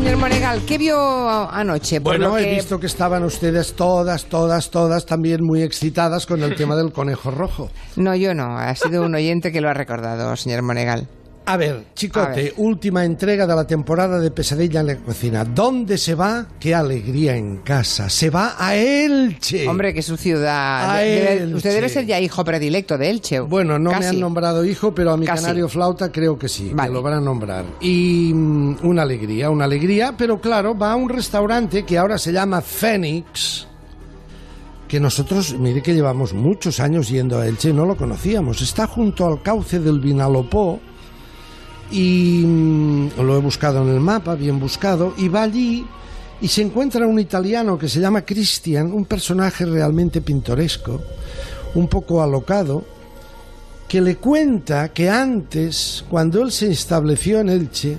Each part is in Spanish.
señor Monegal, ¿qué vio anoche? Por Bueno, lo he visto que estaban ustedes todas, todas, todas también muy excitadas con el tema del conejo rojo. No, yo no. Ha sido un oyente que lo ha recordado, señor Monegal. A ver, chicote, A ver. última entrega de la temporada de Pesadilla en la cocina. ¿Dónde se va? ¡Qué alegría en casa! Se va a Elche. Hombre, que es su ciudad. A De- debe- Elche. usted debe ser ya hijo predilecto de Elche. Bueno, no me han nombrado hijo, pero a mi Casi. canario flauta creo que sí, Vale. que lo van a nombrar. Y mm, una alegría, una alegría, pero claro, va a un restaurante que ahora se llama Fénix, que nosotros, mire que llevamos muchos años yendo a Elche, no lo conocíamos. Está junto al cauce del Vinalopó y mm, lo he buscado en el mapa, bien buscado, y va allí y se encuentra un italiano que se llama Christian, un personaje realmente pintoresco, un poco alocado, que le cuenta que antes, cuando él se estableció en Elche,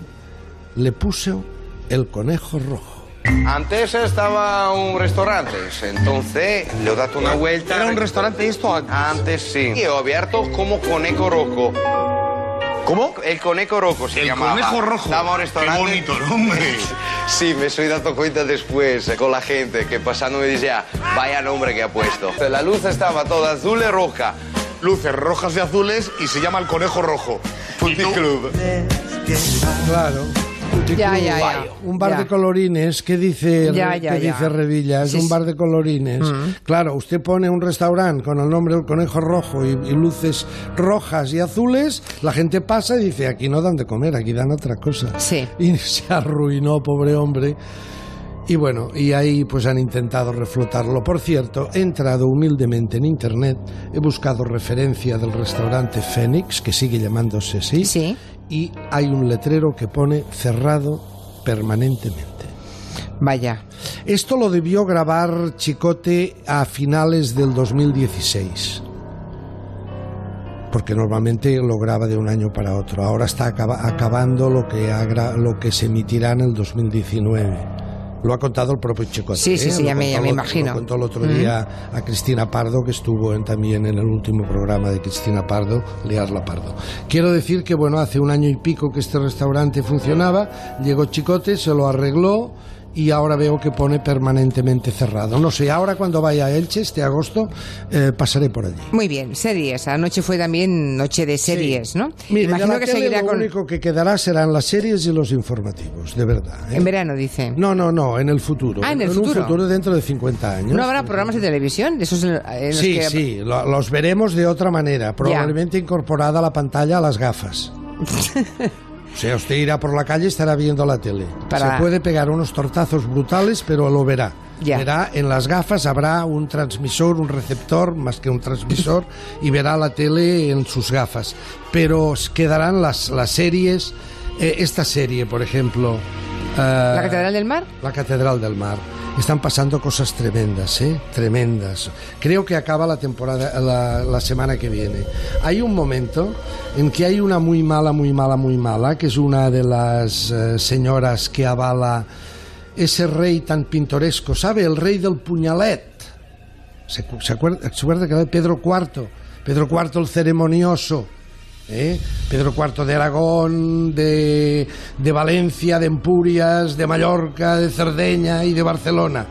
le puso el conejo rojo. Antes estaba un restaurante, entonces le ho dato una vuelta. Era un restaurante esto antes. Antes sí. Y ho abierto como conejo rojo. ¿Cómo? El conejo rojo se El llamaba. conejo rojo. Estaba un Qué restaurante. bonito nombre. Sí, me soy dado cuenta después con la gente que pasando me decía, vaya nombre que ha puesto. La luz estaba toda azul y roja. Luces rojas y azules y se llama el conejo rojo. Puticlub. Claro. Ya, ya, ya. Un bar Ya. de colorines, ¿qué dice, Ya, Re- ya, qué ya. dice Revilla? Es Sí, un bar de colorines. Claro, usted pone un restaurante con el nombre del conejo rojo y, y luces rojas y azules, la gente pasa y dice, aquí no dan de comer, aquí dan otra cosa. Sí. Y se arruinó, pobre hombre. Y bueno, y ahí pues han intentado reflotarlo. Por cierto, he entrado humildemente en internet, he buscado referencia del restaurante Fénix, que sigue llamándose así, Sí. Y hay un letrero que pone cerrado permanentemente. Vaya. Esto lo debió grabar Chicote a finales del 2016. Porque normalmente lo graba de un año para otro. Ahora está acaba- acabando lo que, lo que se emitirá en el 2019. Lo ha contado el propio Chicote. Sí, sí, sí, ya me- ya me imagino. Lo contó el otro día a Cristina Pardo, que estuvo en- también en el último programa de Cristina Pardo, Liarla Pardo. Quiero decir que, bueno, hace un año y pico que este restaurante funcionaba, llegó Chicote, se lo arregló y ahora veo que pone permanentemente cerrado. No sé, ahora cuando vaya a Elche este agosto eh, pasaré por allí. Muy bien, series. Anoche fue también noche de series, Sí. ¿no? Mire, Imagino que seguirá lo con... único que quedará serán las series y los informativos, de verdad. ¿eh? En verano, dice. No, no, no, en el futuro. Ah, en el un futuro. futuro dentro de 50 años. ¿No habrá programas de televisión? De esos en en Sí, que- sí, lo- los veremos de otra manera, probablemente incorporada a la pantalla a las gafas. O sea, usted irá por la calle y estará viendo la tele. Para- Se puede pegar unos tortazos brutales, pero lo verá. Ya. Verá en las gafas habrá un transmisor, un receptor, más que un transmisor, y verá la tele en sus gafas. Pero quedarán las, las series, eh, esta serie, por ejemplo. eh, ¿La Catedral del Mar? la Catedral del Mar. Están pasando cosas tremendas, ¿eh? Tremendas. Creo que acaba la temporada la, semana que viene. Hay un momento en que hay una muy mala, muy mala, muy mala, que es una de las eh, señoras que avala ese rey tan pintoresco, ¿sabe? El rey del puñalet. ¿Se, cu- se acuerda, se acuerda que era Pedro IV? Pedro IV el ceremonioso. ¿Eh? Pedro IV de Aragón, de, de Valencia, de Empurias, de Mallorca, de Cerdeña y de Barcelona.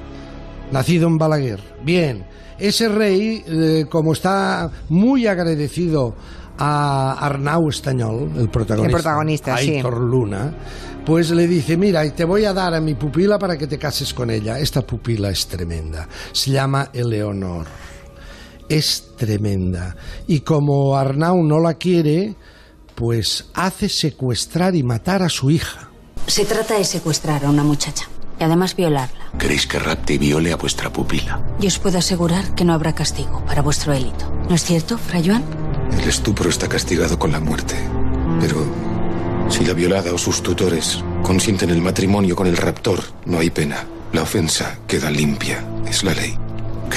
Nacido en Balaguer. Bien, ese rey, eh, como está muy agradecido a Arnau Estañol, el protagonista, El protagonista, sí. Aitor Luna, pues le dice, mira, te voy a dar a mi pupila para que te cases con ella. Esta pupila es tremenda. Se llama Eleonor. Es tremenda. Y como Arnau no la quiere, pues hace secuestrar y matar a su hija. Se trata de secuestrar a una muchacha y además violarla. Queréis que rapte y viole a vuestra pupila. Y os puedo asegurar que no habrá castigo para vuestro delito. ¿No es cierto, Fray Joan? El estupro está castigado con la muerte. Pero si la violada o sus tutores consienten el matrimonio con el raptor, no hay pena. La ofensa queda limpia. Es la ley.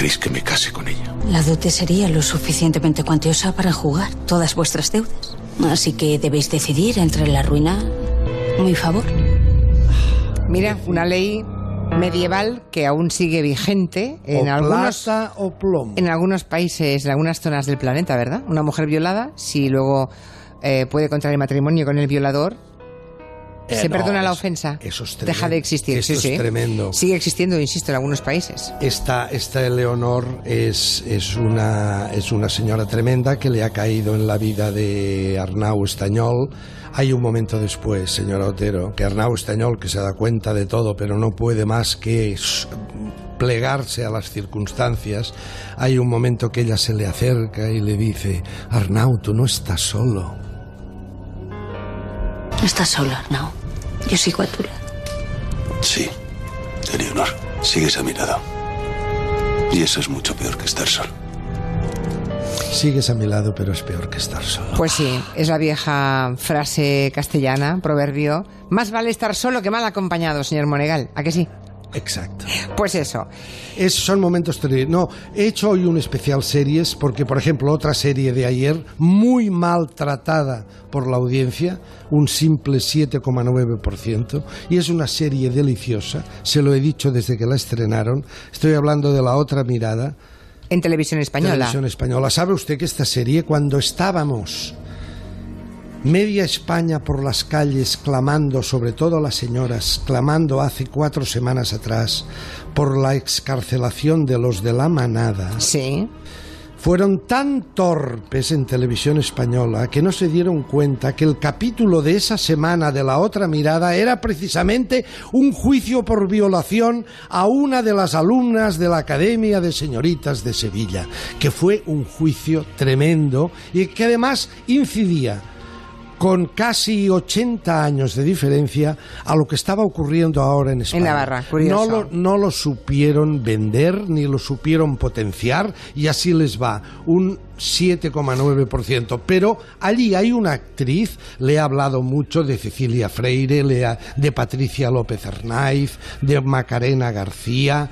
¿Queréis que me case con ella? La dote sería lo suficientemente cuantiosa para jugar todas vuestras deudas. Así que debéis decidir entre la ruina y mi favor. Mira, una ley medieval que aún sigue vigente en o algunos plata o plomo. en algunos países, en algunas zonas del planeta, ¿verdad? Una mujer violada, si luego eh, puede contraer matrimonio con el violador, Eh, ¿Se no, perdona la eso- ofensa? eso es Deja de existir. Esto sí, es sí. tremendo. Sigue existiendo, insisto, en algunos países. Esta, esta Eleonor es, es, una, es una señora tremenda que le ha caído en la vida de Arnau Estañol. Hay un momento después, señora Otero, que Arnau Estañol, que se da cuenta de todo, pero no puede más que plegarse a las circunstancias, hay un momento que ella se le acerca y le dice, Arnau, tú no estás solo. No estás sola, Arnau. Yo sigo a tu lado. Sí, Eleonor, sigues a mi lado. Y eso es mucho peor que estar solo. Sigues a mi lado, pero es peor que estar solo. Pues sí, es la vieja frase castellana, proverbio. Más vale estar solo que mal acompañado, señor Monegal. ¿A que sí? Exacto. Pues eso. Es, son momentos terribles. No, he hecho hoy un especial series porque, por ejemplo, otra serie de ayer, muy maltratada por la audiencia, un simple 7,9%, y es una serie deliciosa, se lo he dicho desde que la estrenaron, estoy hablando de la otra mirada, En televisión española. televisión española. ¿Sabe usted que esta serie, cuando estábamos media España por las calles clamando, sobre todo las señoras, clamando hace cuatro semanas atrás por la excarcelación de los de la manada, Sí. fueron tan torpes en televisión española que no se dieron cuenta que el capítulo de esa semana de la otra mirada era precisamente un juicio por violación a una de las alumnas de la Academia de Señoritas de Sevilla, que fue un juicio tremendo y que además incidía con casi 80 años de diferencia a lo que estaba ocurriendo ahora en España. Navarra, curioso. No lo, no lo supieron vender ni lo supieron potenciar y así les va, un 7,9%. Pero allí hay una actriz, le he hablado mucho de Cecilia Freire, de Patricia López Arnaiz, de Macarena García.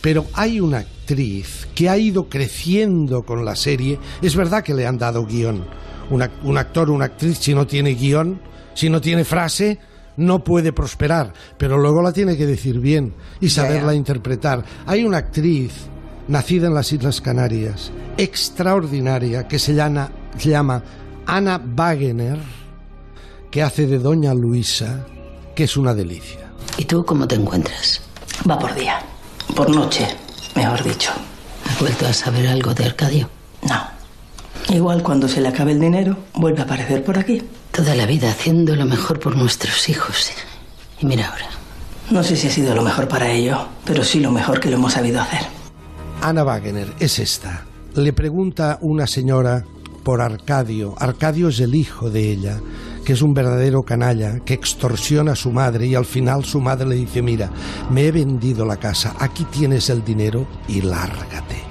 Pero hay una actriz que ha ido creciendo con la serie. Es verdad que le han dado guion. Un, ac- un actor, una actriz, si no tiene guion, si no tiene frase, no puede prosperar. Pero luego la tiene que decir bien y saberla interpretar. Hay una actriz nacida en las Islas Canarias, extraordinaria, que se llama, se llama Ana Wagener, que hace de Doña Luisa, que es una delicia. ¿Y tú cómo te encuentras? Va por día. Por noche, mejor dicho. ¿Has vuelto a saber algo de Arcadio? No. Igual cuando se le acabe el dinero, vuelve a aparecer por aquí. Toda la vida haciendo lo mejor por nuestros hijos. Y mira ahora. No sé si ha sido lo mejor para ello, pero sí lo mejor que lo hemos sabido hacer. Ana Wagener es esta. Le pregunta una señora por Arcadio. Arcadio es el hijo de ella, que es un verdadero canalla, que extorsiona a su madre y al final su madre le dice, mira, me he vendido la casa, aquí tienes el dinero y lárgate.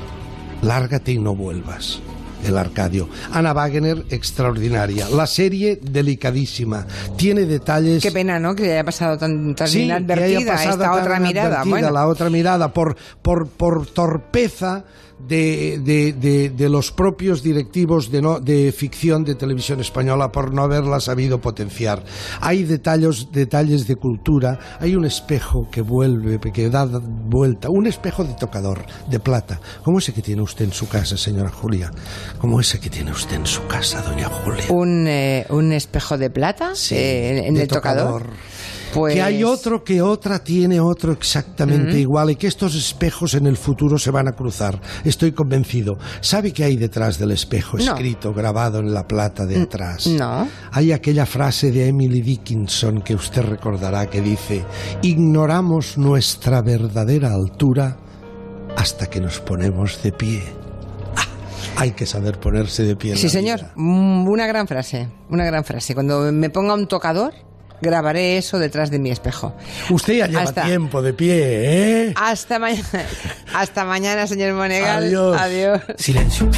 Lárgate y no vuelvas. El Arcadio. Ana Wagener, extraordinaria. La serie, delicadísima. Tiene detalles... Qué pena, ¿no? Que haya pasado tan, tan Sí, que haya inadvertida pasado esta tan otra mirada. Bueno, la otra mirada por, por, por torpeza de, de- de- de los propios directivos de, no, de ficción de televisión española por no haberla sabido potenciar. Hay detalles, detalles de cultura, hay un espejo que vuelve, que da vuelta, un espejo de tocador, de plata, como ese que tiene usted en su casa, señora Julia, como ese que tiene usted en su casa, doña Julia. un, eh, un espejo de plata Sí, eh, en de el tocador. Pues... Que hay otro que otra tiene otro exactamente igual y que estos espejos en el futuro se van a cruzar. Estoy convencido. ¿Sabe qué hay detrás del espejo No. escrito, grabado en la plata de atrás? no. Hay aquella frase de Emily Dickinson que usted recordará que dice, ignoramos nuestra verdadera altura hasta que nos ponemos de pie. Ah, hay que saber ponerse de pie. en Sí, la señor. vida. Mm, Una gran frase. Una gran frase. Cuando me ponga un tocador, grabaré eso detrás de mi espejo. Usted ya lleva Hasta- tiempo de pie, ¿eh? Hasta mañana. Hasta mañana, señor Monegal. Adiós. Adiós. Silencio.